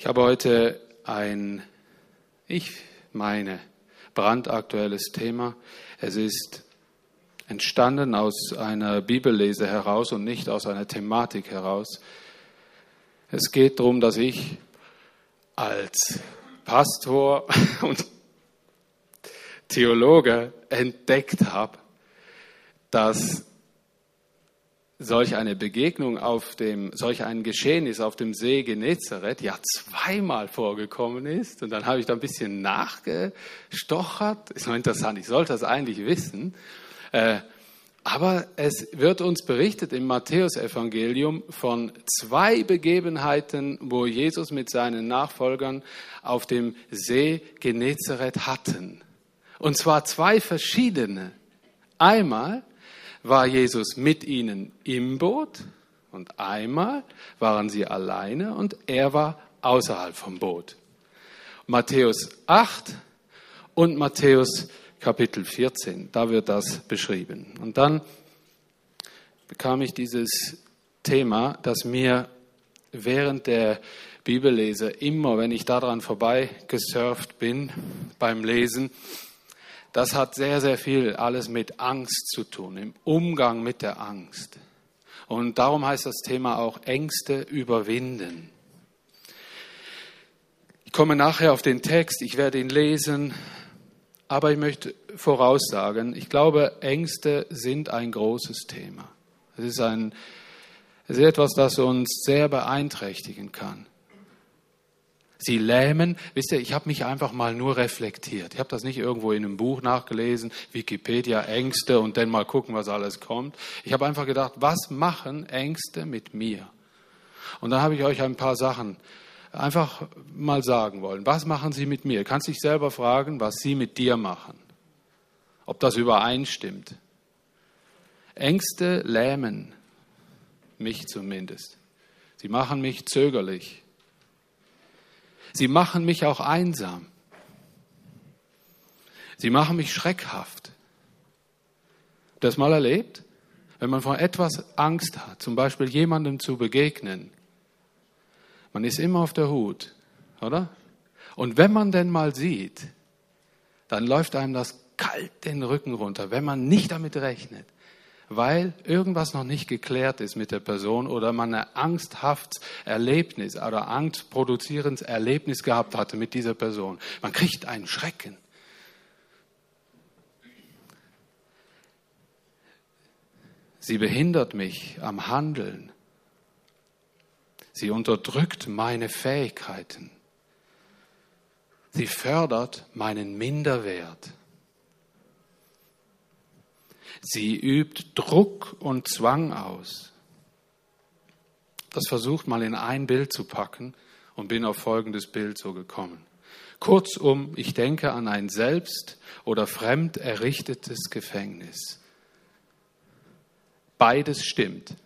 Ich habe heute ein, ich meine, brandaktuelles Thema. Es ist entstanden aus einer Bibellese heraus und nicht aus einer Thematik heraus. Es geht darum, dass ich als Pastor und Theologe entdeckt habe, dass solch eine Begegnung auf dem, solch ein Geschehnis auf dem See Genezareth ja zweimal vorgekommen ist. Und dann habe ich da ein bisschen nachgestochert. Ist noch interessant, ich sollte das eigentlich wissen. Äh, aber es wird uns berichtet im Matthäusevangelium von zwei Begebenheiten, wo Jesus mit seinen Nachfolgern auf dem See Genezareth hatten. Und zwar zwei verschiedene. Einmal war Jesus mit ihnen im Boot und einmal waren sie alleine und er war außerhalb vom Boot. Matthäus 8 und Matthäus Kapitel 14, da wird das beschrieben. Und dann bekam ich dieses Thema, das mir während der Bibellese immer, wenn ich daran vorbeigesurft bin beim Lesen, das hat sehr, sehr viel alles mit Angst zu tun, im Umgang mit der Angst. Und darum heißt das Thema auch Ängste überwinden. Ich komme nachher auf den Text, ich werde ihn lesen, aber ich möchte voraussagen, ich glaube, Ängste sind ein großes Thema. Es ist, ein, es ist etwas, das uns sehr beeinträchtigen kann. Sie lähmen. Wisst ihr, ich habe mich einfach mal nur reflektiert. Ich habe das nicht irgendwo in einem Buch nachgelesen, Wikipedia, Ängste und dann mal gucken, was alles kommt. Ich habe einfach gedacht, was machen Ängste mit mir? Und dann habe ich euch ein paar Sachen einfach mal sagen wollen. Was machen sie mit mir? Kannst dich selber fragen, was sie mit dir machen. Ob das übereinstimmt. Ängste lähmen mich zumindest. Sie machen mich zögerlich. Sie machen mich auch einsam. Sie machen mich schreckhaft. Das mal erlebt? Wenn man vor etwas Angst hat, zum Beispiel jemandem zu begegnen, man ist immer auf der Hut, oder? Und wenn man denn mal sieht, dann läuft einem das kalt den Rücken runter, wenn man nicht damit rechnet weil irgendwas noch nicht geklärt ist mit der Person oder man ein angsthaftes Erlebnis oder angstproduzierendes Erlebnis gehabt hatte mit dieser Person. Man kriegt einen Schrecken. Sie behindert mich am Handeln. Sie unterdrückt meine Fähigkeiten. Sie fördert meinen Minderwert. Sie übt Druck und Zwang aus. Das versucht mal in ein Bild zu packen und bin auf folgendes Bild so gekommen. Kurzum, ich denke an ein selbst oder fremd errichtetes Gefängnis. Beides stimmt.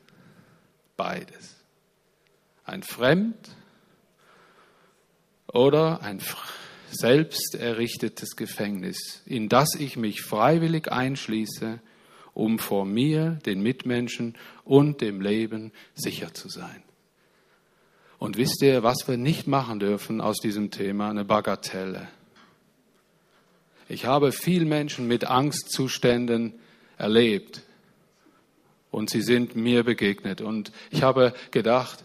Beides. Ein fremd oder ein selbst errichtetes Gefängnis, in das ich mich freiwillig einschließe um vor mir, den Mitmenschen und dem Leben sicher zu sein. Und wisst ihr, was wir nicht machen dürfen aus diesem Thema? Eine Bagatelle. Ich habe viel Menschen mit Angstzuständen erlebt und sie sind mir begegnet. Und ich habe gedacht,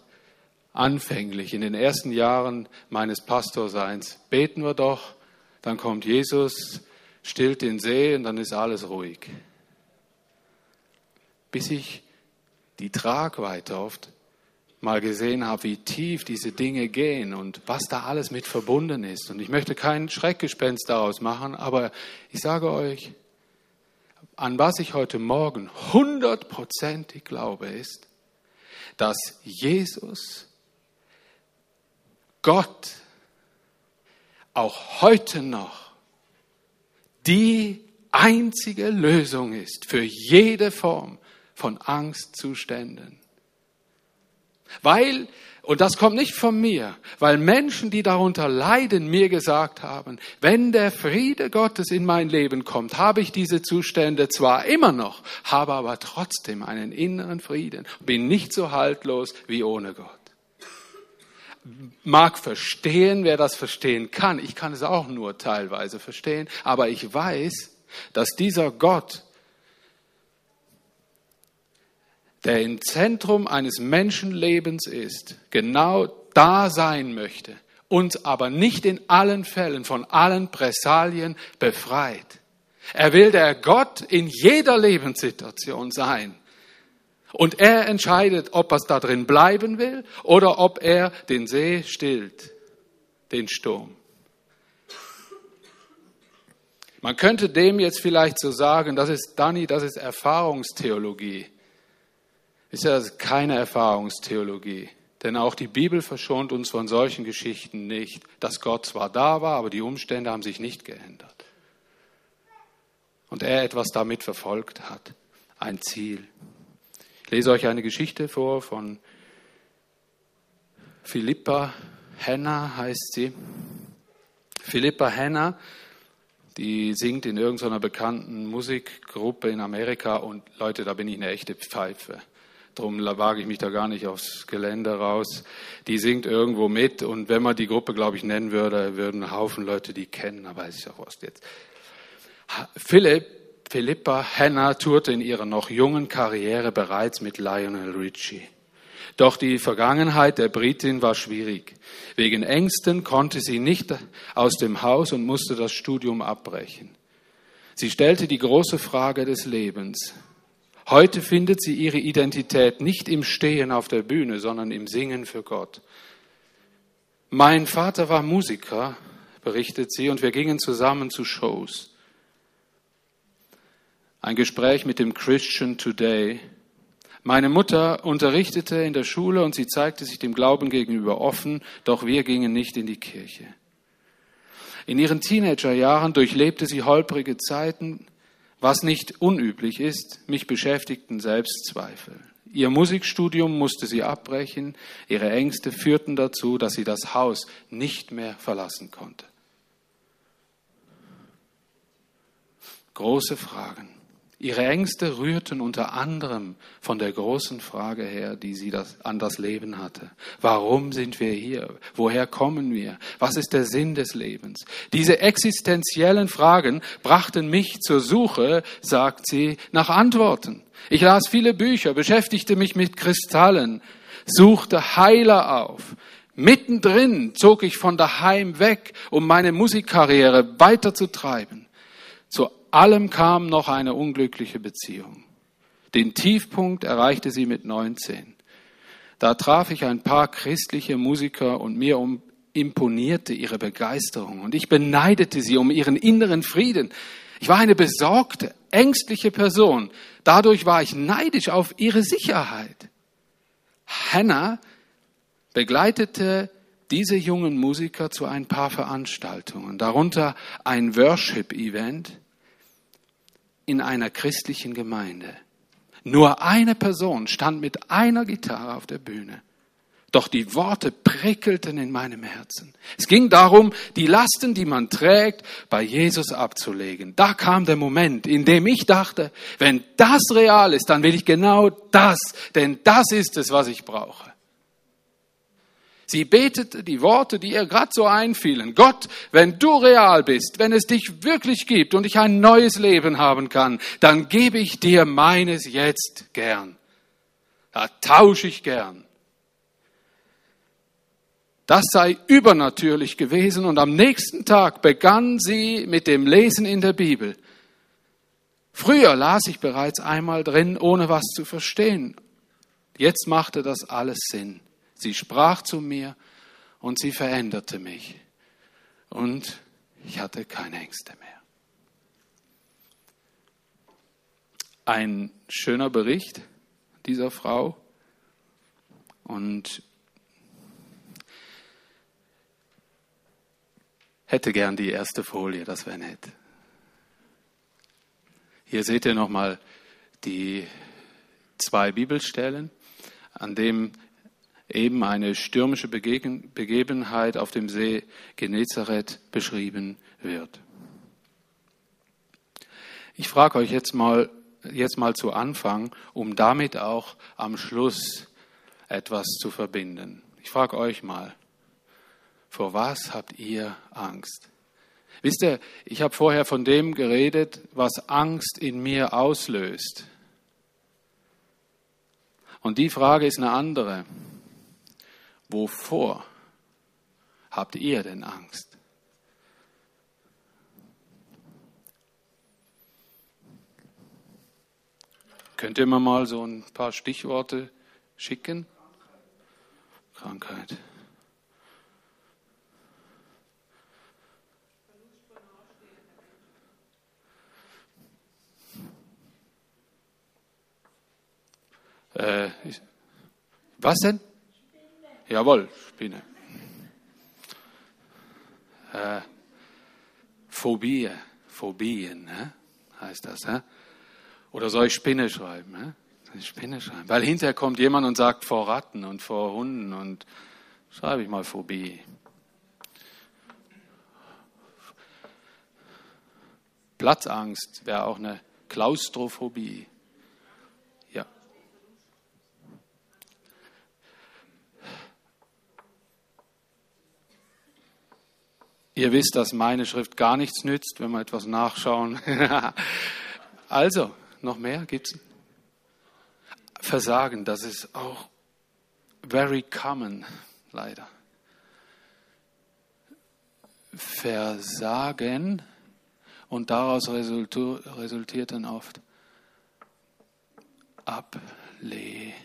anfänglich in den ersten Jahren meines Pastorseins, beten wir doch, dann kommt Jesus, stillt den See und dann ist alles ruhig bis ich die Tragweite oft mal gesehen habe, wie tief diese Dinge gehen und was da alles mit verbunden ist. Und ich möchte kein Schreckgespenst daraus machen, aber ich sage euch, an was ich heute Morgen hundertprozentig glaube, ist, dass Jesus, Gott, auch heute noch die einzige Lösung ist für jede Form von Angstzuständen. Weil, und das kommt nicht von mir, weil Menschen, die darunter leiden, mir gesagt haben, wenn der Friede Gottes in mein Leben kommt, habe ich diese Zustände zwar immer noch, habe aber trotzdem einen inneren Frieden, bin nicht so haltlos wie ohne Gott. mag verstehen, wer das verstehen kann. Ich kann es auch nur teilweise verstehen, aber ich weiß, dass dieser Gott, der im Zentrum eines Menschenlebens ist, genau da sein möchte, uns aber nicht in allen Fällen von allen Pressalien befreit. Er will der Gott in jeder Lebenssituation sein. Und er entscheidet, ob er da drin bleiben will oder ob er den See stillt, den Sturm. Man könnte dem jetzt vielleicht so sagen, das ist, Dani, das ist Erfahrungstheologie. Ist ja keine Erfahrungstheologie. Denn auch die Bibel verschont uns von solchen Geschichten nicht, dass Gott zwar da war, aber die Umstände haben sich nicht geändert. Und er etwas damit verfolgt hat, ein Ziel. Ich lese euch eine Geschichte vor von Philippa Henna heißt sie. Philippa Henna, die singt in irgendeiner bekannten Musikgruppe in Amerika und Leute, da bin ich eine echte Pfeife. Darum wage ich mich da gar nicht aufs Gelände raus. Die singt irgendwo mit und wenn man die Gruppe, glaube ich, nennen würde, würden ein Haufen Leute die kennen, aber es ist ja was jetzt. Philipp Philippa Hannah tourte in ihrer noch jungen Karriere bereits mit Lionel Richie. Doch die Vergangenheit der Britin war schwierig. Wegen Ängsten konnte sie nicht aus dem Haus und musste das Studium abbrechen. Sie stellte die große Frage des Lebens. Heute findet sie ihre Identität nicht im Stehen auf der Bühne, sondern im Singen für Gott. Mein Vater war Musiker, berichtet sie, und wir gingen zusammen zu Shows. Ein Gespräch mit dem Christian Today. Meine Mutter unterrichtete in der Schule und sie zeigte sich dem Glauben gegenüber offen, doch wir gingen nicht in die Kirche. In ihren Teenagerjahren durchlebte sie holprige Zeiten, was nicht unüblich ist, mich beschäftigten Selbstzweifel. Ihr Musikstudium musste sie abbrechen, ihre Ängste führten dazu, dass sie das Haus nicht mehr verlassen konnte. Große Fragen. Ihre Ängste rührten unter anderem von der großen Frage her, die sie das, an das Leben hatte. Warum sind wir hier? Woher kommen wir? Was ist der Sinn des Lebens? Diese existenziellen Fragen brachten mich zur Suche, sagt sie, nach Antworten. Ich las viele Bücher, beschäftigte mich mit Kristallen, suchte Heiler auf. Mittendrin zog ich von daheim weg, um meine Musikkarriere weiterzutreiben. Zu allem kam noch eine unglückliche Beziehung. Den Tiefpunkt erreichte sie mit 19. Da traf ich ein paar christliche Musiker und mir um, imponierte ihre Begeisterung und ich beneidete sie um ihren inneren Frieden. Ich war eine besorgte, ängstliche Person. Dadurch war ich neidisch auf ihre Sicherheit. Hannah begleitete diese jungen Musiker zu ein paar Veranstaltungen, darunter ein Worship-Event, in einer christlichen Gemeinde. Nur eine Person stand mit einer Gitarre auf der Bühne. Doch die Worte prickelten in meinem Herzen. Es ging darum, die Lasten, die man trägt, bei Jesus abzulegen. Da kam der Moment, in dem ich dachte, wenn das real ist, dann will ich genau das, denn das ist es, was ich brauche. Sie betete die Worte, die ihr gerade so einfielen. Gott, wenn du real bist, wenn es dich wirklich gibt und ich ein neues Leben haben kann, dann gebe ich dir meines jetzt gern. Da tausche ich gern. Das sei übernatürlich gewesen und am nächsten Tag begann sie mit dem Lesen in der Bibel. Früher las ich bereits einmal drin, ohne was zu verstehen. Jetzt machte das alles Sinn. Sie sprach zu mir und sie veränderte mich. Und ich hatte keine Ängste mehr. Ein schöner Bericht dieser Frau. Und hätte gern die erste Folie, das wäre nett. Hier seht ihr nochmal die zwei Bibelstellen, an dem eben eine stürmische Begebenheit auf dem See Genezareth beschrieben wird. Ich frage euch jetzt mal, jetzt mal zu Anfang, um damit auch am Schluss etwas zu verbinden. Ich frage euch mal, Vor was habt ihr Angst? Wisst ihr, ich habe vorher von dem geredet, was Angst in mir auslöst. Und die Frage ist eine andere. Wovor habt ihr denn Angst? Könnt ihr mir mal so ein paar Stichworte schicken? Krankheit. Äh, was denn? Jawohl, Spinne. Äh, Phobie, Phobien, ne? heißt das. Ne? Oder soll ich Spinne schreiben? Ne? Soll ich Spinne schreiben? Weil hinterher kommt jemand und sagt vor Ratten und vor Hunden und schreibe ich mal Phobie. Platzangst wäre auch eine Klaustrophobie. Ihr wisst, dass meine Schrift gar nichts nützt, wenn wir etwas nachschauen. also, noch mehr gibt's? Versagen, das ist auch very common, leider. Versagen und daraus resultiert dann oft Ablehnung.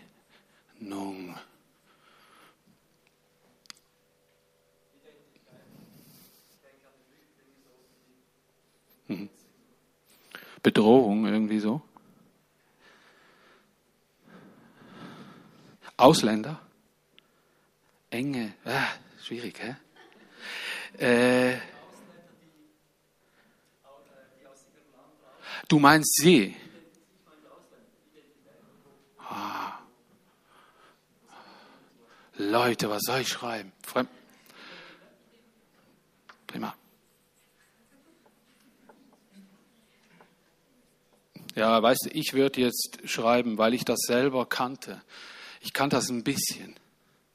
Bedrohung irgendwie so. Ausländer. Enge. Ah, schwierig, hä? Äh, du meinst sie? Ah. Leute, was soll ich schreiben? Fremd Ja, weißt du, ich würde jetzt schreiben, weil ich das selber kannte. Ich kannte das ein bisschen.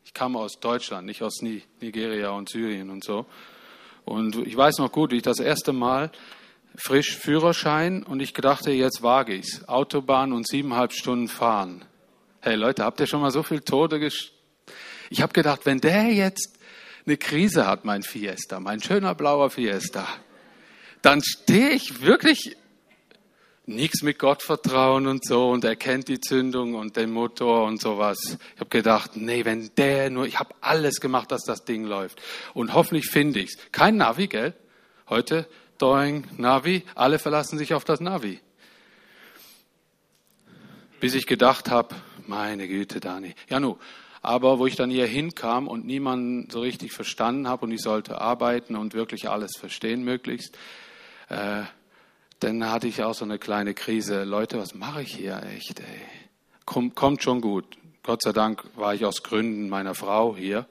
Ich kam aus Deutschland, nicht aus Nigeria und Syrien und so. Und ich weiß noch gut, wie ich das erste Mal frisch Führerschein und ich dachte, jetzt wage ich's. Autobahn und siebeneinhalb Stunden fahren. Hey Leute, habt ihr schon mal so viel Tode gest Ich habe gedacht, wenn der jetzt eine Krise hat, mein Fiesta, mein schöner blauer Fiesta, dann stehe ich wirklich nichts mit Gott vertrauen und so und er kennt die Zündung und den Motor und sowas. Ich habe gedacht, nee, wenn der nur, ich habe alles gemacht, dass das Ding läuft und hoffentlich finde ich's. Kein Navi, gell? Heute Doing, Navi, alle verlassen sich auf das Navi. Bis ich gedacht habe, meine Güte, Dani. Ja, nu, aber wo ich dann hier hinkam und niemanden so richtig verstanden habe und ich sollte arbeiten und wirklich alles verstehen möglichst, äh, dann hatte ich auch so eine kleine Krise. Leute, was mache ich hier echt? Ey? Komm, kommt schon gut. Gott sei Dank war ich aus Gründen meiner Frau hier,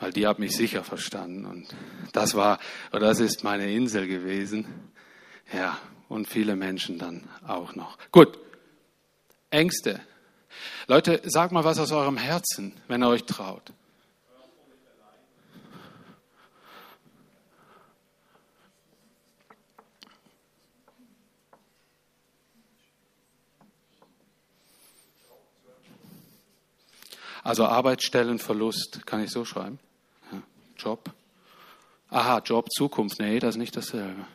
weil die hat mich sicher verstanden. Und das war, oder das ist meine Insel gewesen. Ja, und viele Menschen dann auch noch. Gut, Ängste. Leute, sag mal was aus eurem Herzen, wenn ihr euch traut. Also Arbeitsstellenverlust, kann ich so schreiben? Ja. Job. Aha, Job, Zukunft. Nee, das ist nicht dasselbe.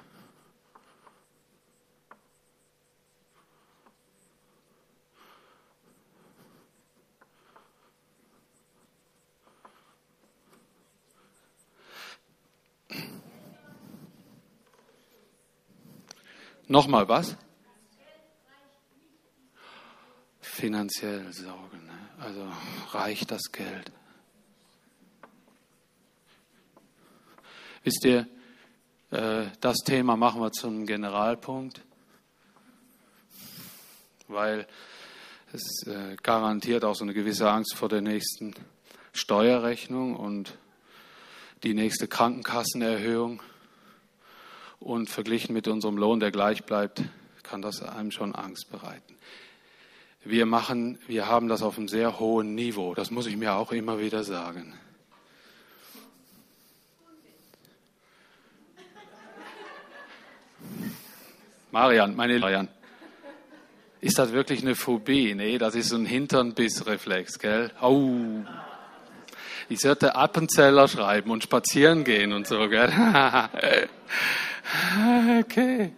Nochmal was? Finanziell Sorgen. Also reicht das Geld? Wisst ihr, äh, das Thema machen wir zum Generalpunkt, weil es äh, garantiert auch so eine gewisse Angst vor der nächsten Steuerrechnung und die nächste Krankenkassenerhöhung. Und verglichen mit unserem Lohn, der gleich bleibt, kann das einem schon Angst bereiten wir machen, wir haben das auf einem sehr hohen Niveau. Das muss ich mir auch immer wieder sagen. Marian, meine Marian. Ist das wirklich eine Phobie? Nee, das ist so ein Hinternbissreflex, gell? Au. Ich sollte Appenzeller schreiben und spazieren gehen und so, gell? okay.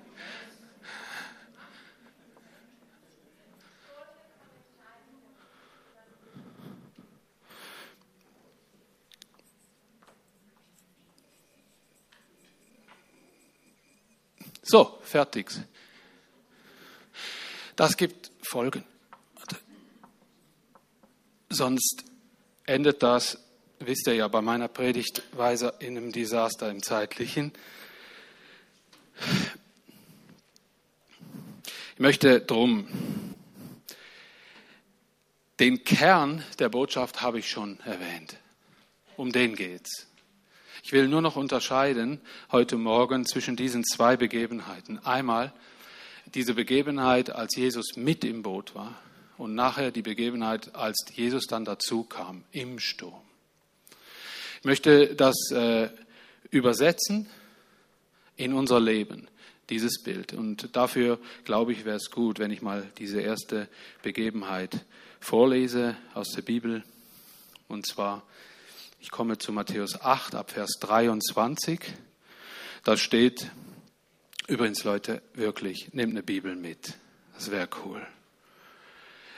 So, fertig. Das gibt Folgen. Sonst endet das, wisst ihr ja, bei meiner Predigtweise in einem Desaster im Zeitlichen. Ich möchte drum, den Kern der Botschaft habe ich schon erwähnt. Um den geht's. Ich will nur noch unterscheiden heute Morgen zwischen diesen zwei Begebenheiten. Einmal diese Begebenheit, als Jesus mit im Boot war und nachher die Begebenheit, als Jesus dann dazu kam im Sturm. Ich möchte das äh, übersetzen in unser Leben, dieses Bild. Und dafür, glaube ich, wäre es gut, wenn ich mal diese erste Begebenheit vorlese aus der Bibel. Und zwar ich komme zu Matthäus 8 ab Vers 23. Da steht, übrigens Leute, wirklich, nehmt eine Bibel mit. Das wäre cool.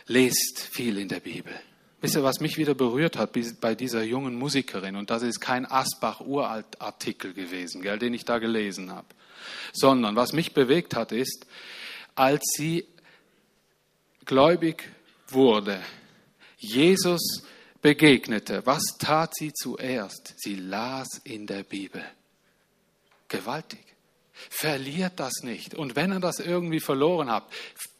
Lest viel in der Bibel. Wisst ihr, was mich wieder berührt hat bei dieser jungen Musikerin? Und das ist kein Asbach-Uralt-Artikel gewesen, gell, den ich da gelesen habe. Sondern was mich bewegt hat, ist, als sie gläubig wurde, Jesus begegnete, was tat sie zuerst? Sie las in der Bibel. Gewaltig. Verliert das nicht. Und wenn ihr das irgendwie verloren habt,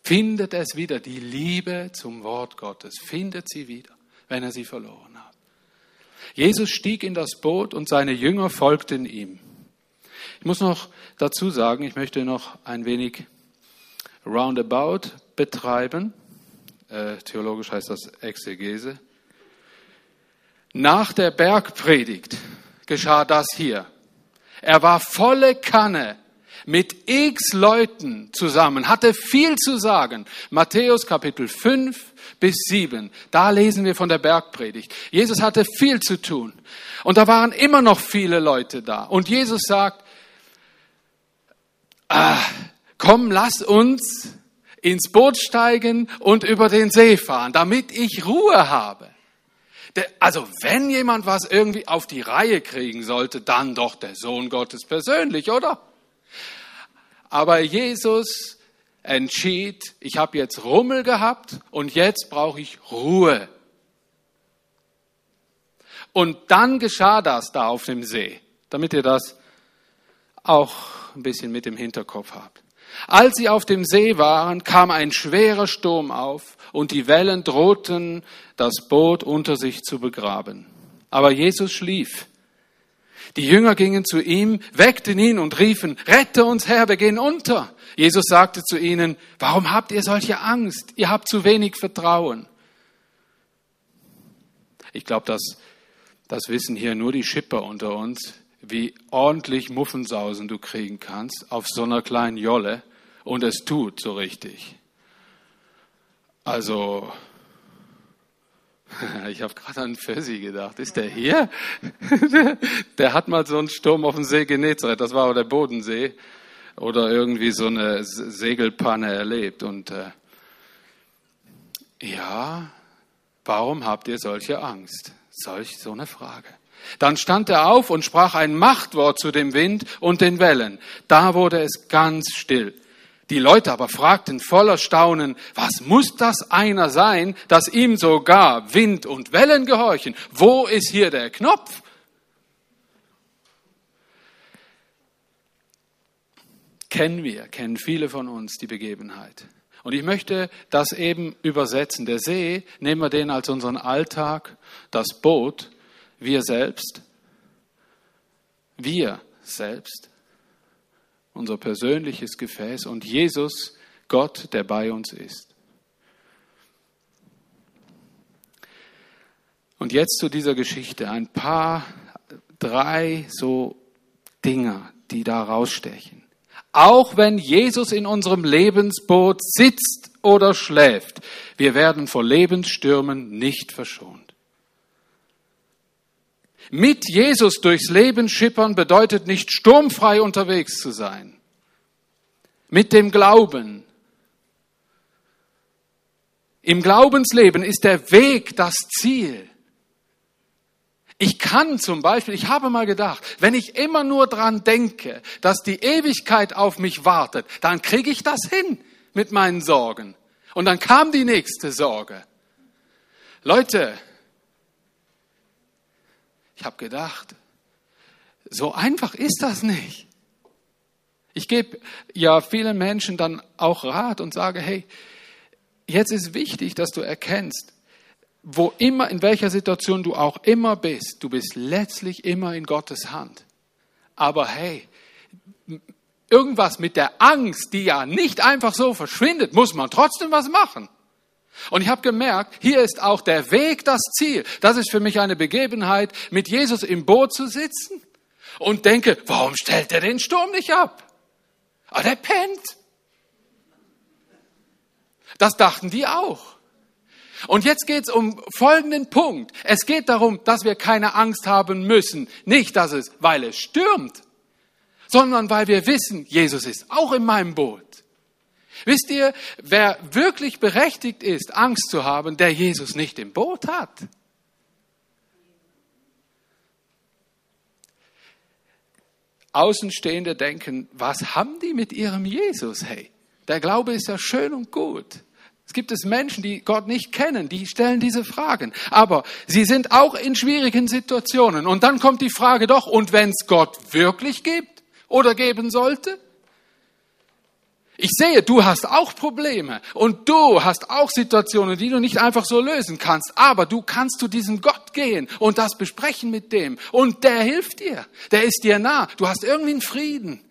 findet es wieder. Die Liebe zum Wort Gottes findet sie wieder, wenn er sie verloren hat. Jesus stieg in das Boot und seine Jünger folgten ihm. Ich muss noch dazu sagen, ich möchte noch ein wenig Roundabout betreiben. Äh, theologisch heißt das Exegese. Nach der Bergpredigt geschah das hier. Er war volle Kanne mit x Leuten zusammen, hatte viel zu sagen. Matthäus Kapitel 5 bis 7, da lesen wir von der Bergpredigt. Jesus hatte viel zu tun und da waren immer noch viele Leute da. Und Jesus sagt, ah, komm, lass uns ins Boot steigen und über den See fahren, damit ich Ruhe habe. Also wenn jemand was irgendwie auf die Reihe kriegen sollte, dann doch der Sohn Gottes persönlich, oder? Aber Jesus entschied, ich habe jetzt Rummel gehabt und jetzt brauche ich Ruhe. Und dann geschah das da auf dem See, damit ihr das auch ein bisschen mit im Hinterkopf habt. Als sie auf dem See waren, kam ein schwerer Sturm auf und die Wellen drohten, das Boot unter sich zu begraben. Aber Jesus schlief. Die Jünger gingen zu ihm, weckten ihn und riefen, rette uns Herr, wir gehen unter. Jesus sagte zu ihnen, warum habt ihr solche Angst? Ihr habt zu wenig Vertrauen. Ich glaube, das, das wissen hier nur die Schipper unter uns, wie ordentlich Muffensausen du kriegen kannst auf so einer kleinen Jolle und es tut so richtig. Also, ich habe gerade an Fessi gedacht. Ist der hier? der hat mal so einen Sturm auf dem See Genezareth, das war aber der Bodensee, oder irgendwie so eine Segelpanne erlebt. Und äh, ja, warum habt ihr solche Angst? Solch so eine Frage. Dann stand er auf und sprach ein Machtwort zu dem Wind und den Wellen. Da wurde es ganz still. Die Leute aber fragten voller Staunen, was muss das einer sein, dass ihm sogar Wind und Wellen gehorchen? Wo ist hier der Knopf? Kennen wir, kennen viele von uns die Begebenheit. Und ich möchte das eben übersetzen. Der See, nehmen wir den als unseren Alltag, das Boot, wir selbst, wir selbst unser persönliches Gefäß und Jesus, Gott, der bei uns ist. Und jetzt zu dieser Geschichte ein paar, drei so Dinger, die da rausstechen. Auch wenn Jesus in unserem Lebensboot sitzt oder schläft, wir werden vor Lebensstürmen nicht verschont. Mit Jesus durchs Leben schippern bedeutet nicht sturmfrei unterwegs zu sein. Mit dem Glauben. Im Glaubensleben ist der Weg das Ziel. Ich kann zum Beispiel, ich habe mal gedacht, wenn ich immer nur dran denke, dass die Ewigkeit auf mich wartet, dann kriege ich das hin mit meinen Sorgen. Und dann kam die nächste Sorge. Leute, ich habe gedacht, so einfach ist das nicht. Ich gebe ja vielen Menschen dann auch Rat und sage, hey, jetzt ist wichtig, dass du erkennst, wo immer, in welcher Situation du auch immer bist, du bist letztlich immer in Gottes Hand. Aber hey, irgendwas mit der Angst, die ja nicht einfach so verschwindet, muss man trotzdem was machen. Und ich habe gemerkt, hier ist auch der Weg das Ziel. Das ist für mich eine Begebenheit, mit Jesus im Boot zu sitzen und denke, warum stellt er den Sturm nicht ab? Ah, der pennt. Das dachten die auch. Und jetzt geht es um folgenden Punkt. Es geht darum, dass wir keine Angst haben müssen. Nicht, dass es, weil es stürmt, sondern weil wir wissen, Jesus ist auch in meinem Boot. Wisst ihr, wer wirklich berechtigt ist, Angst zu haben, der Jesus nicht im Boot hat? Außenstehende denken, was haben die mit ihrem Jesus? Hey, der Glaube ist ja schön und gut. Es gibt es Menschen, die Gott nicht kennen, die stellen diese Fragen. Aber sie sind auch in schwierigen Situationen. Und dann kommt die Frage doch, und wenn es Gott wirklich gibt oder geben sollte? Ich sehe, du hast auch Probleme und du hast auch Situationen, die du nicht einfach so lösen kannst, aber du kannst zu diesem Gott gehen und das besprechen mit dem. Und der hilft dir, der ist dir nah, du hast irgendwie einen Frieden,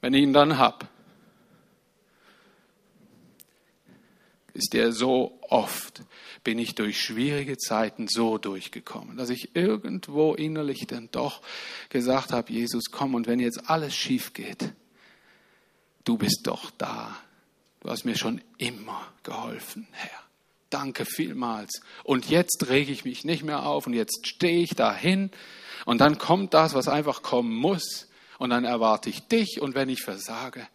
wenn ich ihn dann hab. ist der so oft bin ich durch schwierige Zeiten so durchgekommen, dass ich irgendwo innerlich dann doch gesagt habe, Jesus, komm und wenn jetzt alles schief geht, du bist doch da. Du hast mir schon immer geholfen, Herr. Danke vielmals. Und jetzt rege ich mich nicht mehr auf und jetzt stehe ich dahin und dann kommt das, was einfach kommen muss und dann erwarte ich dich und wenn ich versage,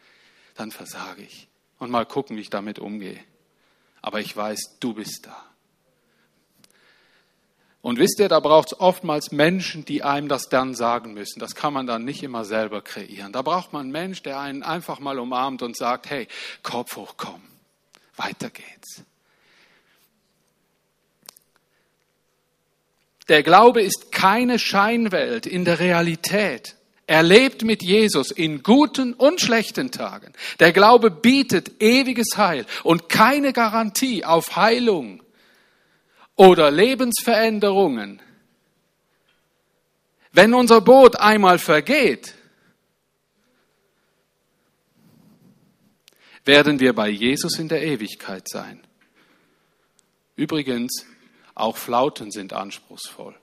dann versage ich. Und mal gucken, wie ich damit umgehe aber ich weiß, du bist da. Und wisst ihr, da braucht es oftmals Menschen, die einem das dann sagen müssen. Das kann man dann nicht immer selber kreieren. Da braucht man einen Mensch, der einen einfach mal umarmt und sagt, hey, Kopf hoch, komm, weiter geht's. Der Glaube ist keine Scheinwelt in der Realität. Er lebt mit Jesus in guten und schlechten Tagen. Der Glaube bietet ewiges Heil und keine Garantie auf Heilung oder Lebensveränderungen. Wenn unser Boot einmal vergeht, werden wir bei Jesus in der Ewigkeit sein. Übrigens, auch Flauten sind anspruchsvoll.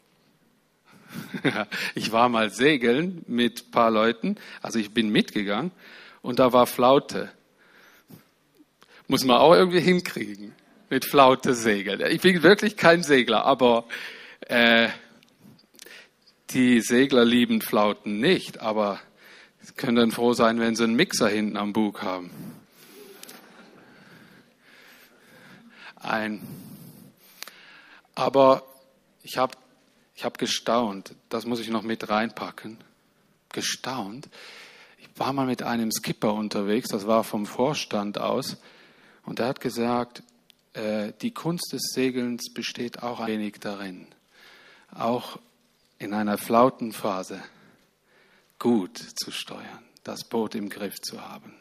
ich war mal segeln mit ein paar Leuten, also ich bin mitgegangen und da war Flaute. Muss man auch irgendwie hinkriegen, mit Flaute segeln. Ich bin wirklich kein Segler, aber äh, die Segler lieben Flauten nicht, aber können dann froh sein, wenn sie einen Mixer hinten am Bug haben. Ein. Aber ich habe ich habe gestaunt, das muss ich noch mit reinpacken. Gestaunt. Ich war mal mit einem Skipper unterwegs, das war vom Vorstand aus, und er hat gesagt, äh, die Kunst des Segelns besteht auch ein wenig darin, auch in einer Flautenphase gut zu steuern, das Boot im Griff zu haben.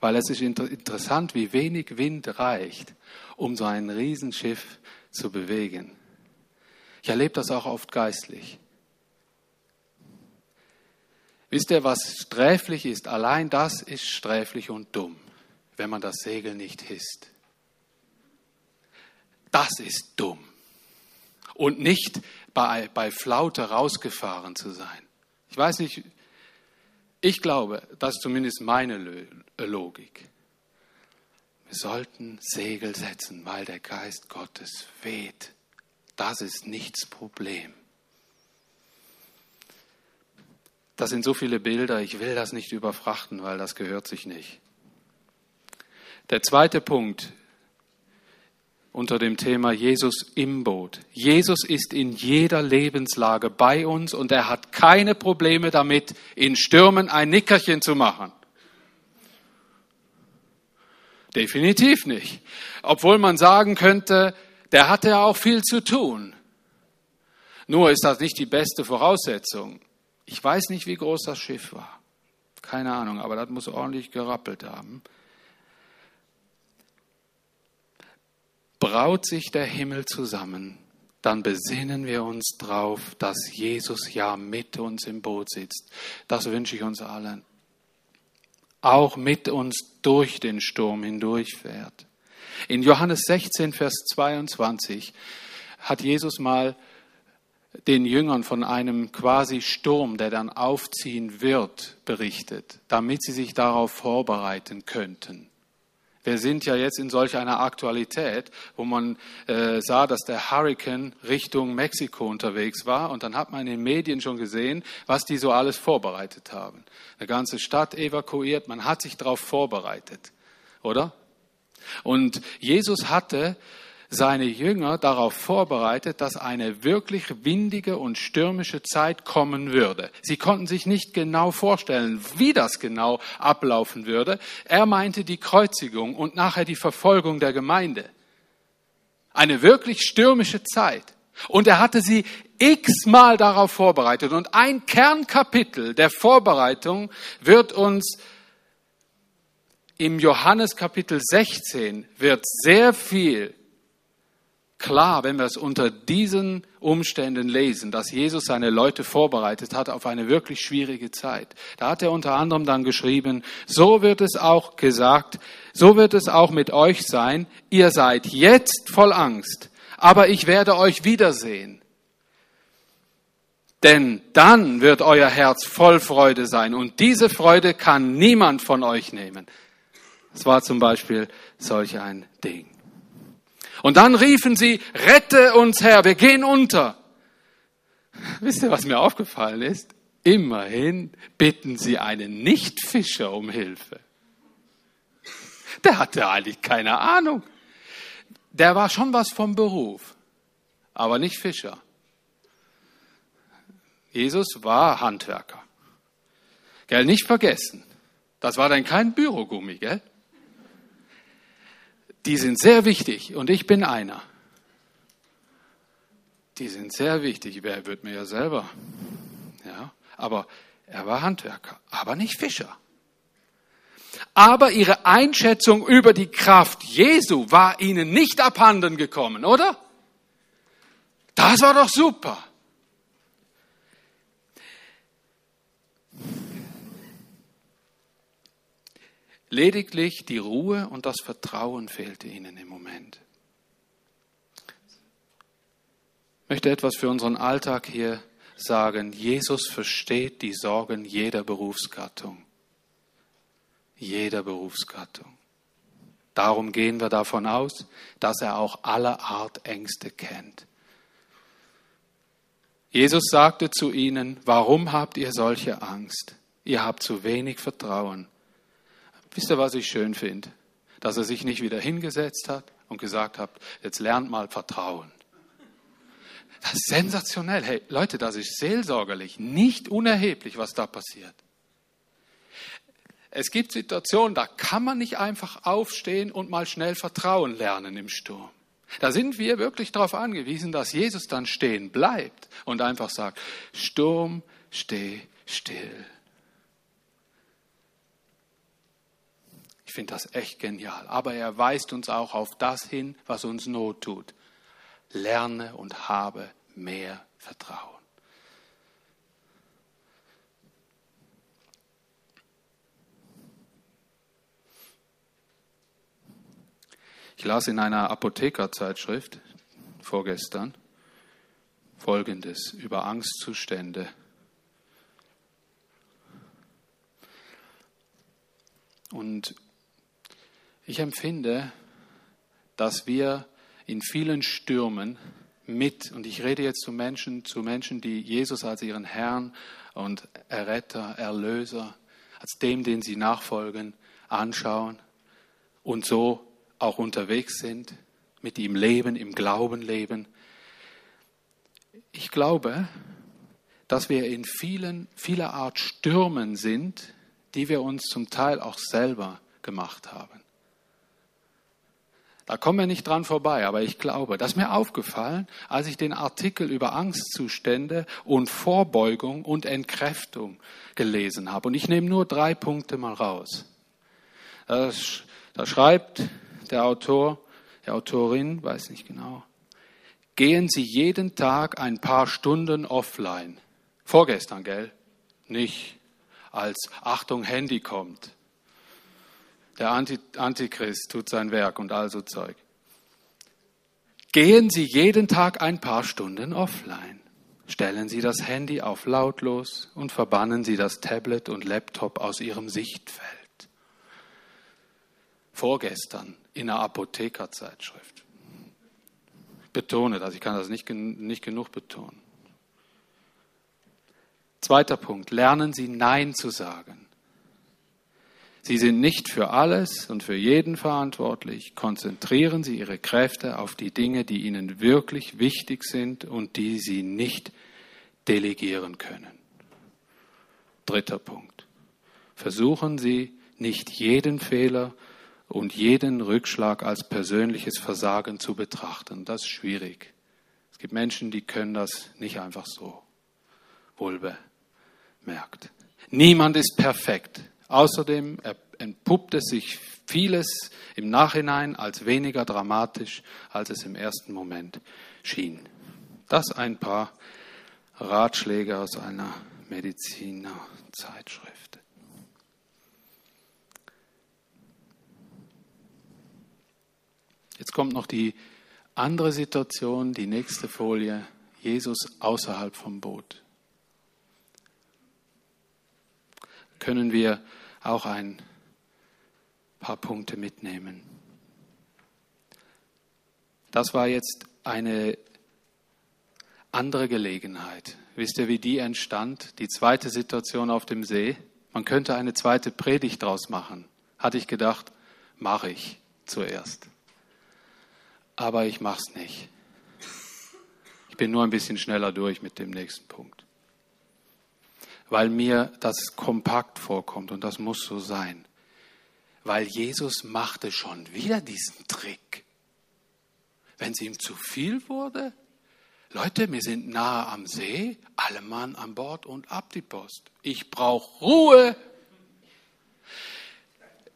Weil es ist inter interessant, wie wenig Wind reicht, um so ein Riesenschiff zu bewegen. Ich erlebe das auch oft geistlich. Wisst ihr, was sträflich ist? Allein das ist sträflich und dumm, wenn man das Segel nicht hisst. Das ist dumm. Und nicht bei, bei Flaute rausgefahren zu sein. Ich weiß nicht, Ich glaube, das ist zumindest meine Logik. Wir sollten Segel setzen, weil der Geist Gottes weht. Das ist nichts Problem. Das sind so viele Bilder, ich will das nicht überfrachten, weil das gehört sich nicht. Der zweite Punkt unter dem Thema Jesus im Boot. Jesus ist in jeder Lebenslage bei uns und er hat keine Probleme damit, in Stürmen ein Nickerchen zu machen. Definitiv nicht. Obwohl man sagen könnte, der hatte ja auch viel zu tun. Nur ist das nicht die beste Voraussetzung. Ich weiß nicht, wie groß das Schiff war. Keine Ahnung, aber das muss ordentlich gerappelt haben. Braut sich der Himmel zusammen, dann besinnen wir uns drauf, dass Jesus ja mit uns im Boot sitzt. Das wünsche ich uns allen auch mit uns durch den Sturm hindurchfährt. In Johannes 16, Vers 22 hat Jesus mal den Jüngern von einem quasi Sturm, der dann aufziehen wird, berichtet, damit sie sich darauf vorbereiten könnten. Wir sind ja jetzt in solch einer Aktualität, wo man äh, sah, dass der Hurricane Richtung Mexiko unterwegs war. Und dann hat man in den Medien schon gesehen, was die so alles vorbereitet haben. Eine ganze Stadt evakuiert, man hat sich darauf vorbereitet, oder? Und Jesus hatte seine Jünger darauf vorbereitet, dass eine wirklich windige und stürmische Zeit kommen würde. Sie konnten sich nicht genau vorstellen, wie das genau ablaufen würde. Er meinte die Kreuzigung und nachher die Verfolgung der Gemeinde. Eine wirklich stürmische Zeit. Und er hatte sie x-mal darauf vorbereitet. Und ein Kernkapitel der Vorbereitung wird uns im Johannes Kapitel 16 wird sehr viel klar, wenn wir es unter diesen Umständen lesen, dass Jesus seine Leute vorbereitet hat auf eine wirklich schwierige Zeit. Da hat er unter anderem dann geschrieben, so wird es auch gesagt, so wird es auch mit euch sein, ihr seid jetzt voll Angst, aber ich werde euch wiedersehen. Denn dann wird euer Herz voll Freude sein und diese Freude kann niemand von euch nehmen. Das war zum Beispiel solch ein Ding. Und dann riefen sie, rette uns Herr, wir gehen unter. Wisst ihr, was mir aufgefallen ist? Immerhin bitten sie einen Nichtfischer um Hilfe. Der hatte eigentlich keine Ahnung. Der war schon was vom Beruf, aber nicht Fischer. Jesus war Handwerker. Gell, nicht vergessen. Das war dann kein Bürogummi, gell? Die sind sehr wichtig und ich bin einer. Die sind sehr wichtig. Wer wird mir ja selber? Ja, aber er war Handwerker, aber nicht Fischer. Aber ihre Einschätzung über die Kraft Jesu war ihnen nicht abhanden gekommen, oder? Das war doch super. Lediglich die Ruhe und das Vertrauen fehlte ihnen im Moment. Ich möchte etwas für unseren Alltag hier sagen. Jesus versteht die Sorgen jeder Berufsgattung. Jeder Berufsgattung. Darum gehen wir davon aus, dass er auch alle Art Ängste kennt. Jesus sagte zu ihnen, warum habt ihr solche Angst? Ihr habt zu wenig Vertrauen. Wisst ihr, was ich schön finde? Dass er sich nicht wieder hingesetzt hat und gesagt hat, jetzt lernt mal Vertrauen. Das ist sensationell. Hey, Leute, das ist seelsorgerlich, nicht unerheblich, was da passiert. Es gibt Situationen, da kann man nicht einfach aufstehen und mal schnell Vertrauen lernen im Sturm. Da sind wir wirklich darauf angewiesen, dass Jesus dann stehen bleibt und einfach sagt, Sturm, steh still. Ich finde das echt genial. Aber er weist uns auch auf das hin, was uns Not tut. Lerne und habe mehr Vertrauen. Ich las in einer Apothekerzeitschrift vorgestern Folgendes über Angstzustände Und ich empfinde, dass wir in vielen Stürmen mit, und ich rede jetzt zu Menschen, zu Menschen, die Jesus als ihren Herrn und Erretter, Erlöser, als dem, den sie nachfolgen, anschauen und so auch unterwegs sind, mit ihm leben, im Glauben leben. Ich glaube, dass wir in vielen, vieler Art Stürmen sind, die wir uns zum Teil auch selber gemacht haben. Da kommen wir nicht dran vorbei, aber ich glaube, das ist mir aufgefallen, als ich den Artikel über Angstzustände und Vorbeugung und Entkräftung gelesen habe. Und ich nehme nur drei Punkte mal raus. Da, schreibt der Autor, die Autorin, weiß nicht genau, gehen Sie jeden Tag ein paar Stunden offline. Vorgestern, gell? Nicht als Achtung, Handy kommt. Der Antichrist tut sein Werk und also Zeug. Gehen Sie jeden Tag ein paar Stunden offline. Stellen Sie das Handy auf lautlos und verbannen Sie das Tablet und Laptop aus Ihrem Sichtfeld. Vorgestern in einer Apothekerzeitschrift. Betone das, ich kann das nicht, nicht genug betonen. Zweiter Punkt, lernen Sie Nein zu sagen. Sie sind nicht für alles und für jeden verantwortlich. Konzentrieren Sie Ihre Kräfte auf die Dinge, die Ihnen wirklich wichtig sind und die Sie nicht delegieren können. Dritter Punkt. Versuchen Sie nicht jeden Fehler und jeden Rückschlag als persönliches Versagen zu betrachten. Das ist schwierig. Es gibt Menschen, die können das nicht einfach so wohl bemerkt. Niemand ist perfekt. Außerdem entpuppt es sich vieles im Nachhinein als weniger dramatisch, als es im ersten Moment schien. Das ein paar Ratschläge aus einer Medizinerzeitschrift. Jetzt kommt noch die andere Situation, die nächste Folie, Jesus außerhalb vom Boot. Können wir auch ein paar Punkte mitnehmen. Das war jetzt eine andere Gelegenheit. Wisst ihr, wie die entstand? Die zweite Situation auf dem See. Man könnte eine zweite Predigt draus machen. Hatte ich gedacht, mache ich zuerst. Aber ich mache es nicht. Ich bin nur ein bisschen schneller durch mit dem nächsten Punkt weil mir das kompakt vorkommt und das muss so sein. Weil Jesus machte schon wieder diesen Trick. Wenn es ihm zu viel wurde, Leute, wir sind nahe am See, alle Mann an Bord und ab die Post. Ich brauche Ruhe.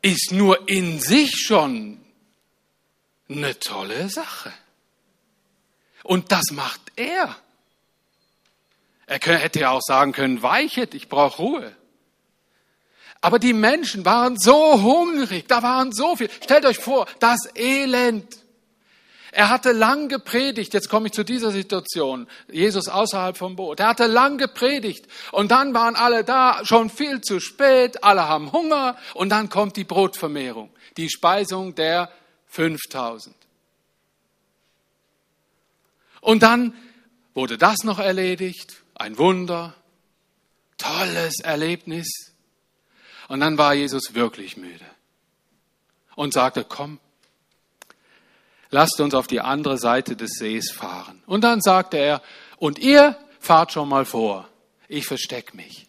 Ist nur in sich schon eine tolle Sache. Und das macht er. Er hätte ja auch sagen können, weichet, ich brauche Ruhe. Aber die Menschen waren so hungrig, da waren so viel. Stellt euch vor, das Elend. Er hatte lang gepredigt, jetzt komme ich zu dieser Situation, Jesus außerhalb vom Boot. Er hatte lang gepredigt und dann waren alle da, schon viel zu spät, alle haben Hunger und dann kommt die Brotvermehrung, die Speisung der 5000. Und dann wurde das noch erledigt ein Wunder, tolles Erlebnis. Und dann war Jesus wirklich müde und sagte, komm, lasst uns auf die andere Seite des Sees fahren. Und dann sagte er, und ihr fahrt schon mal vor, ich verstecke mich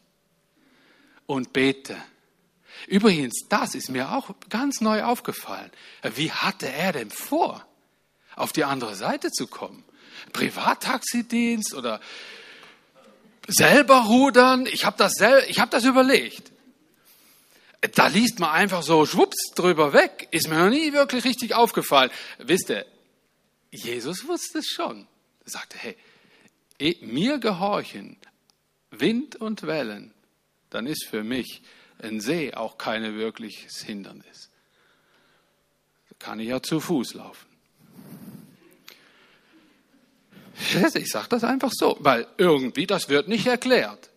und bete. Übrigens, das ist mir auch ganz neu aufgefallen. Wie hatte er denn vor, auf die andere Seite zu kommen? Privattaxidienst oder selber rudern, ich habe das, sel hab das überlegt. Da liest man einfach so schwupps drüber weg. Ist mir noch nie wirklich richtig aufgefallen. Wisst ihr, Jesus wusste es schon. Er sagte, hey, eh, mir gehorchen Wind und Wellen, dann ist für mich ein See auch kein wirkliches Hindernis. Da kann ich ja zu Fuß laufen. Ich sage das einfach so, weil irgendwie das wird nicht erklärt.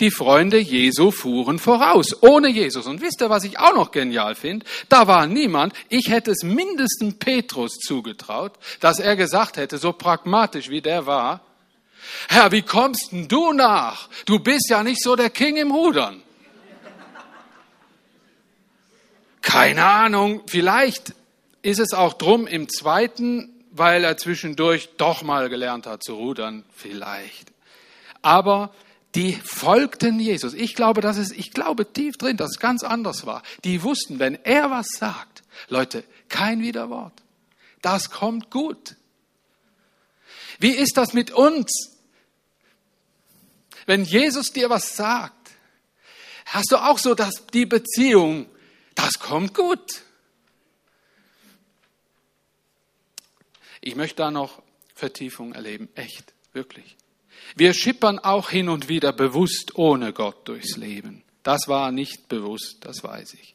Die Freunde Jesu fuhren voraus, ohne Jesus. Und wisst ihr, was ich auch noch genial finde? Da war niemand, ich hätte es mindestens Petrus zugetraut, dass er gesagt hätte, so pragmatisch wie der war, Herr, wie kommst denn du nach? Du bist ja nicht so der King im Rudern. Keine Ahnung, vielleicht ist es auch drum im zweiten, weil er zwischendurch doch mal gelernt hat zu rudern, vielleicht. Aber die folgten Jesus. Ich glaube, dass es, ich glaube tief drin, dass es ganz anders war. Die wussten, wenn er was sagt, Leute, kein Widerwort. Das kommt gut. Wie ist das mit uns? Wenn Jesus dir was sagt, hast du auch so, dass die Beziehung, das kommt gut. Ich möchte da noch Vertiefung erleben, echt, wirklich. Wir schippern auch hin und wieder bewusst ohne Gott durchs Leben. Das war nicht bewusst, das weiß ich.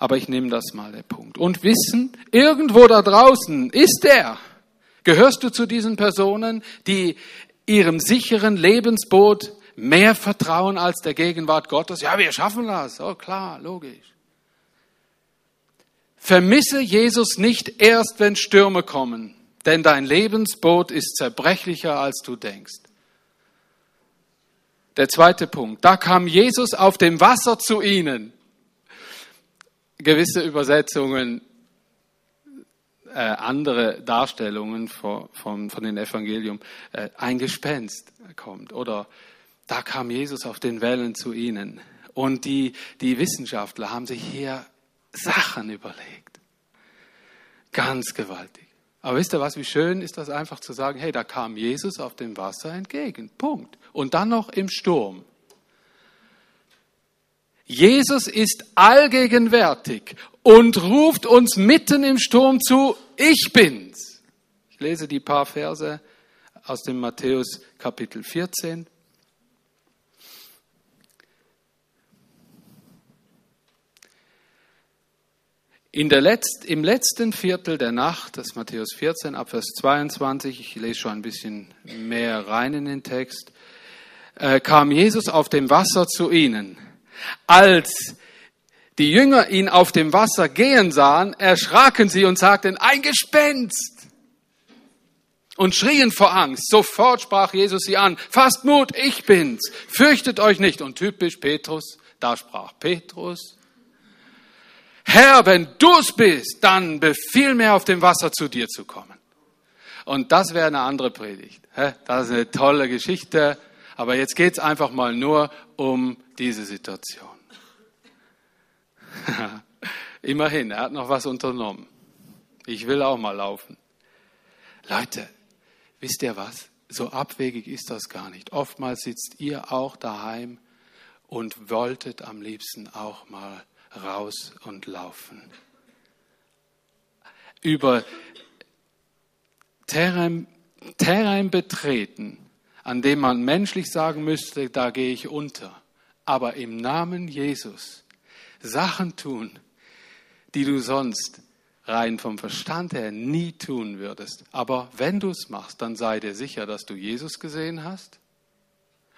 Aber ich nehme das mal der Punkt. Und wissen, irgendwo da draußen ist er. Gehörst du zu diesen Personen, die ihrem sicheren Lebensboot mehr vertrauen als der Gegenwart Gottes? Ja, wir schaffen das. Oh klar, logisch. Vermisse Jesus nicht erst, wenn Stürme kommen, denn dein Lebensboot ist zerbrechlicher, als du denkst. Der zweite Punkt. Da kam Jesus auf dem Wasser zu ihnen. Gewisse Übersetzungen, äh, andere Darstellungen von, von, von den Evangelium, äh, ein Gespenst kommt. Oder da kam Jesus auf den Wellen zu ihnen. Und die, die Wissenschaftler haben sich hier Sachen überlegt. Ganz gewaltig. Aber wisst ihr was, wie schön ist das einfach zu sagen, hey, da kam Jesus auf dem Wasser entgegen. Punkt. Und dann noch im Sturm. Jesus ist allgegenwärtig und ruft uns mitten im Sturm zu, ich bin's. Ich lese die paar Verse aus dem Matthäus Kapitel 14. In der Letzt, Im letzten Viertel der Nacht, das ist Matthäus 14, Abvers 22, ich lese schon ein bisschen mehr rein in den Text, äh, kam Jesus auf dem Wasser zu ihnen. Als die Jünger ihn auf dem Wasser gehen sahen, erschraken sie und sagten, ein Gespenst! Und schrien vor Angst. Sofort sprach Jesus sie an, fasst Mut, ich bin's, fürchtet euch nicht. Und typisch Petrus, da sprach Petrus, Herr, wenn du es bist, dann befiehl mir auf dem Wasser zu dir zu kommen. Und das wäre eine andere Predigt. Das ist eine tolle Geschichte. Aber jetzt geht es einfach mal nur um diese Situation. Immerhin, er hat noch was unternommen. Ich will auch mal laufen. Leute, wisst ihr was? So abwegig ist das gar nicht. Oftmals sitzt ihr auch daheim und wolltet am liebsten auch mal raus und laufen. Über Terrain, Terrain betreten, an dem man menschlich sagen müsste, da gehe ich unter. Aber im Namen Jesus Sachen tun, die du sonst rein vom Verstand her nie tun würdest. Aber wenn du es machst, dann sei dir sicher, dass du Jesus gesehen hast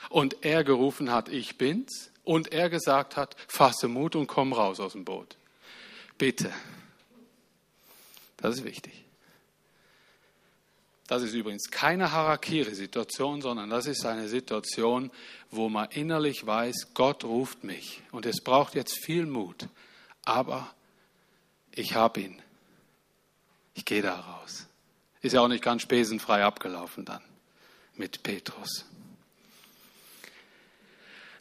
und er gerufen hat, ich bin's und er gesagt hat, fasse Mut und komm raus aus dem Boot. Bitte. Das ist wichtig. Das ist übrigens keine Harakiri-Situation, sondern das ist eine Situation, wo man innerlich weiß, Gott ruft mich. Und es braucht jetzt viel Mut. Aber ich habe ihn. Ich gehe da raus. Ist ja auch nicht ganz spesenfrei abgelaufen dann mit Petrus.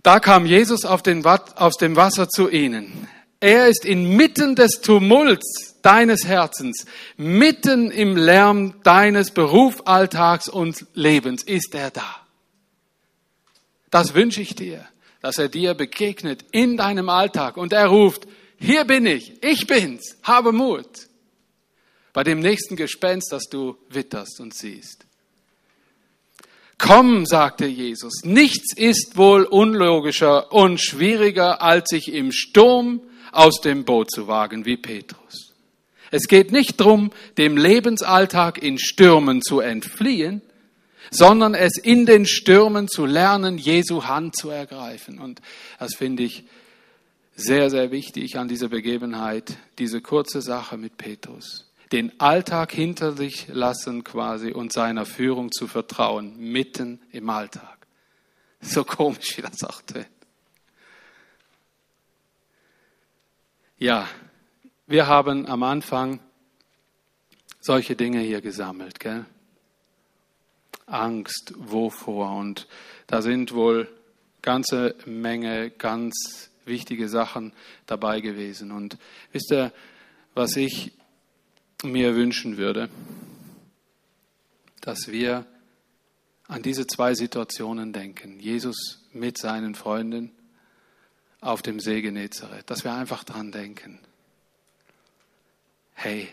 Da kam Jesus auf den, aus dem Wasser zu ihnen. Er ist inmitten des Tumults deines Herzens, mitten im Lärm deines Berufalltags und Lebens ist er da. Das wünsche ich dir, dass er dir begegnet in deinem Alltag und er ruft, hier bin ich, ich bin's, habe Mut. Bei dem nächsten Gespenst, das du witterst und siehst. Komm, sagte Jesus, nichts ist wohl unlogischer und schwieriger, als sich im Sturm aus dem Boot zu wagen wie Petrus. Es geht nicht darum, dem Lebensalltag in Stürmen zu entfliehen, sondern es in den Stürmen zu lernen, Jesu Hand zu ergreifen. Und das finde ich sehr, sehr wichtig an dieser Begebenheit, diese kurze Sache mit Petrus. Den Alltag hinter sich lassen quasi und seiner Führung zu vertrauen, mitten im Alltag. So komisch, wie das auch tönt. Ja, wir haben am Anfang solche Dinge hier gesammelt, gell? Angst, wovor? Und da sind wohl ganze Menge ganz wichtige Sachen dabei gewesen. Und wisst ihr, was ich mir wünschen würde? Dass wir an diese zwei Situationen denken. Jesus mit seinen Freunden auf dem See Genezareth. Dass wir einfach dran denken. Hey,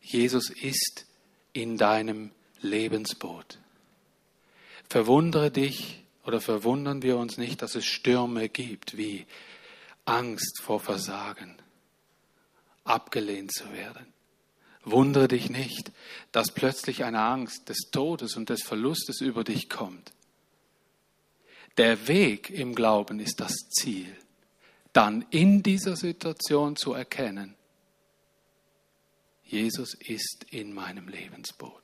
Jesus ist in deinem Lebensboot. Verwundere dich oder verwundern wir uns nicht, dass es Stürme gibt wie Angst vor Versagen, abgelehnt zu werden. Wundere dich nicht, dass plötzlich eine Angst des Todes und des Verlustes über dich kommt. Der Weg im Glauben ist das Ziel, dann in dieser Situation zu erkennen, Jesus ist in meinem Lebensboot.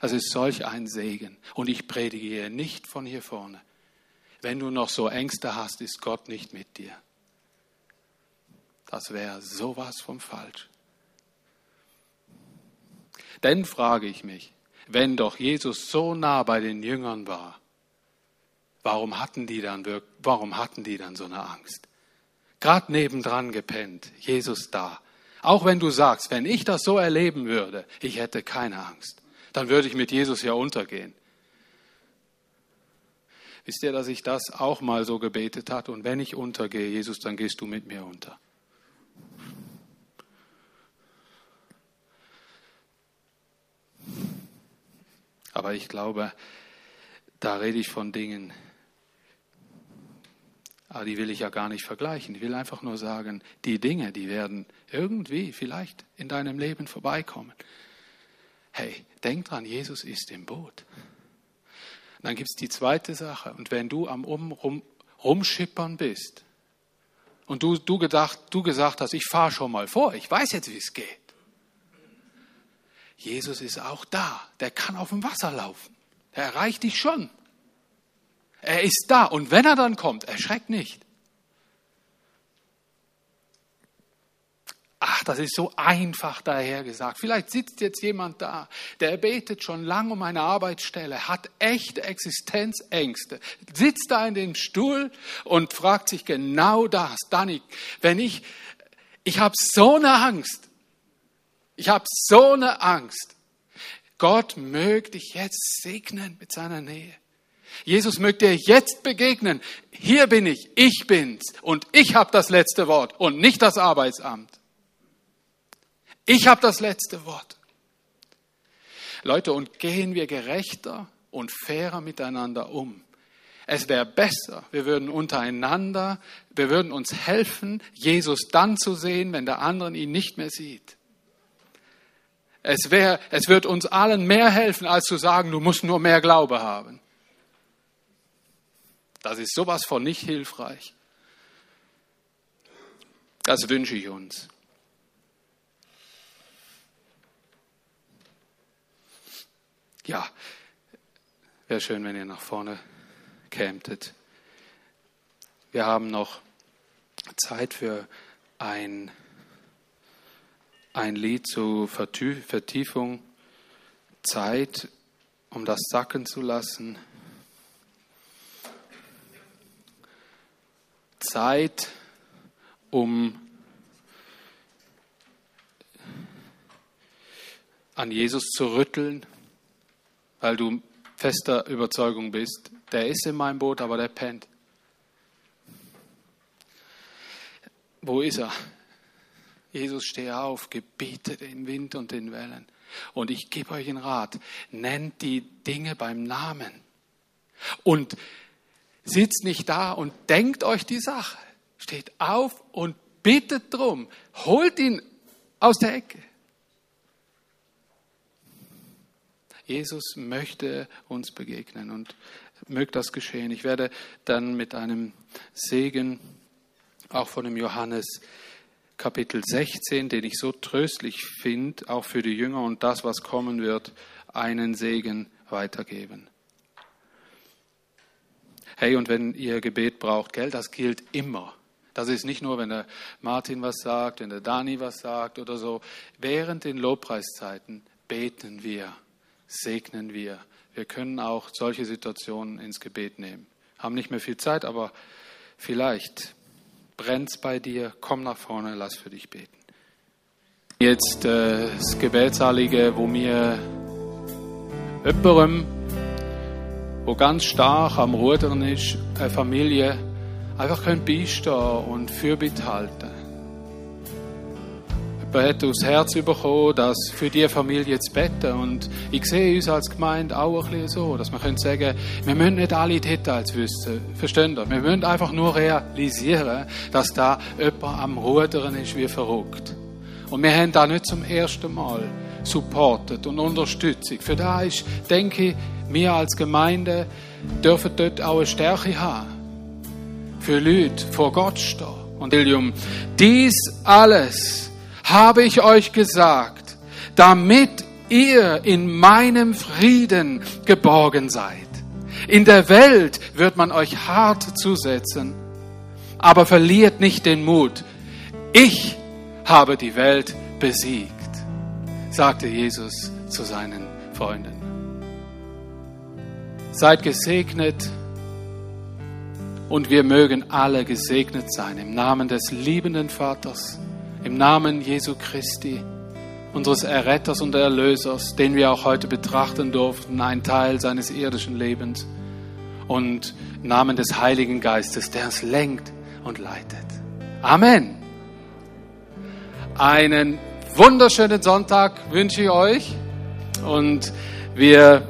Es ist solch ein Segen. Und ich predige hier nicht von hier vorne. Wenn du noch so Ängste hast, ist Gott nicht mit dir. Das wäre sowas vom falsch. Denn frage ich mich, wenn doch Jesus so nah bei den Jüngern war, warum hatten die dann, warum hatten die dann so eine Angst? Gerade nebendran gepennt, Jesus da. Auch wenn du sagst, wenn ich das so erleben würde, ich hätte keine Angst dann würde ich mit Jesus ja untergehen. Wisst ihr, dass ich das auch mal so gebetet hat und wenn ich untergehe, Jesus, dann gehst du mit mir unter. Aber ich glaube, da rede ich von Dingen, aber die will ich ja gar nicht vergleichen. Ich will einfach nur sagen, die Dinge, die werden irgendwie vielleicht in deinem Leben vorbeikommen. Hey, denk dran, Jesus ist im Boot. dann gibt es die zweite Sache. Und wenn du am um, rum, Rumschippern bist und du, du, gedacht, du gesagt hast, ich fahre schon mal vor, ich weiß jetzt, wie es geht. Jesus ist auch da. Der kann auf dem Wasser laufen. Der erreicht dich schon. Er ist da. Und wenn er dann kommt, erschreck nicht. Ach, das ist so einfach dahergesagt. Vielleicht sitzt jetzt jemand da, der betet schon lange um eine Arbeitsstelle, hat echte Existenzängste, sitzt da in dem Stuhl und fragt sich genau das. Danny, wenn ich, ich habe so eine Angst, ich habe so eine Angst. Gott möge dich jetzt segnen mit seiner Nähe. Jesus möge dir jetzt begegnen. Hier bin ich, ich bin's und ich habe das letzte Wort und nicht das Arbeitsamt. Ich habe das letzte Wort. Leute, und gehen wir gerechter und fairer miteinander um. Es wäre besser, wir würden untereinander, wir würden uns helfen, Jesus dann zu sehen, wenn der andere ihn nicht mehr sieht. Es, wäre, es wird uns allen mehr helfen, als zu sagen, du musst nur mehr Glaube haben. Das ist sowas von nicht hilfreich. Das wünsche ich uns. Ja, wäre schön, wenn ihr nach vorne kämtet. Wir haben noch Zeit für ein, ein Lied zur Vertiefung, Zeit, um das sacken zu lassen. Zeit, um an Jesus zu rütteln weil du fester Überzeugung bist, der ist in meinem Boot, aber der pennt. Wo ist er? Jesus, steh auf, gebiete den Wind und den Wellen. Und ich gebe euch einen Rat, nennt die Dinge beim Namen. Und sitzt nicht da und denkt euch die Sache. Steht auf und bittet drum. Holt ihn aus der Ecke. Jesus möchte uns begegnen und mögt das geschehen. Ich werde dann mit einem Segen auch von dem Johannes Kapitel 16, den ich so tröstlich finde, auch für die Jünger und das, was kommen wird, einen Segen weitergeben. Hey, und wenn ihr Gebet braucht, gell, das gilt immer. Das ist nicht nur, wenn der Martin was sagt, wenn der Dani was sagt oder so. Während den Lobpreiszeiten beten wir, segnen wir. Wir können auch solche Situationen ins Gebet nehmen. Haben nicht mehr viel Zeit, aber vielleicht brennt's bei dir, komm nach vorne, lass für dich beten. Jetzt äh, das Gebetsalige, wo mir jemandem, wo ganz stark am Rudern ist, eine Familie, einfach können beistehen und Fürbitte halten. Jemand hat aufs Herz bekommen, dass für diese Familie zu beten. Und ich sehe uns als Gemeinde auch ein bisschen so, dass wir können sagen, wir müssen nicht alle Details wissen. Verstehen ihr? Wir müssen einfach nur realisieren, dass da jemand am Rudern ist wie verrückt. Und wir haben da nicht zum ersten Mal supportet und Unterstützung. Für da ist, denke ich, wir als Gemeinde dürfen dort auch eine Stärke haben für Leute vor Gott stehen. Und William, dies alles habe ich euch gesagt, damit ihr in meinem Frieden geborgen seid. In der Welt wird man euch hart zusetzen, aber verliert nicht den Mut. Ich habe die Welt besiegt, sagte Jesus zu seinen Freunden. Seid gesegnet und wir mögen alle gesegnet sein im Namen des liebenden Vaters, im Namen Jesu Christi, unseres Erretters und Erlösers, den wir auch heute betrachten durften, ein Teil seines irdischen Lebens, und im Namen des Heiligen Geistes, der uns lenkt und leitet. Amen. Einen wunderschönen Sonntag wünsche ich euch und wir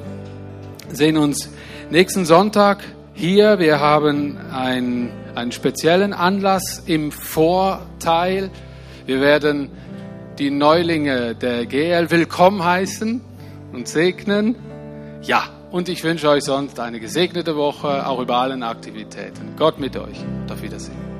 sehen uns nächsten Sonntag hier. Wir haben ein, einen speziellen Anlass im Vorteil. Wir werden die Neulinge der GL willkommen heißen und segnen. Ja, und ich wünsche euch sonst eine gesegnete Woche, auch über allen Aktivitäten. Gott mit euch. Auf Wiedersehen.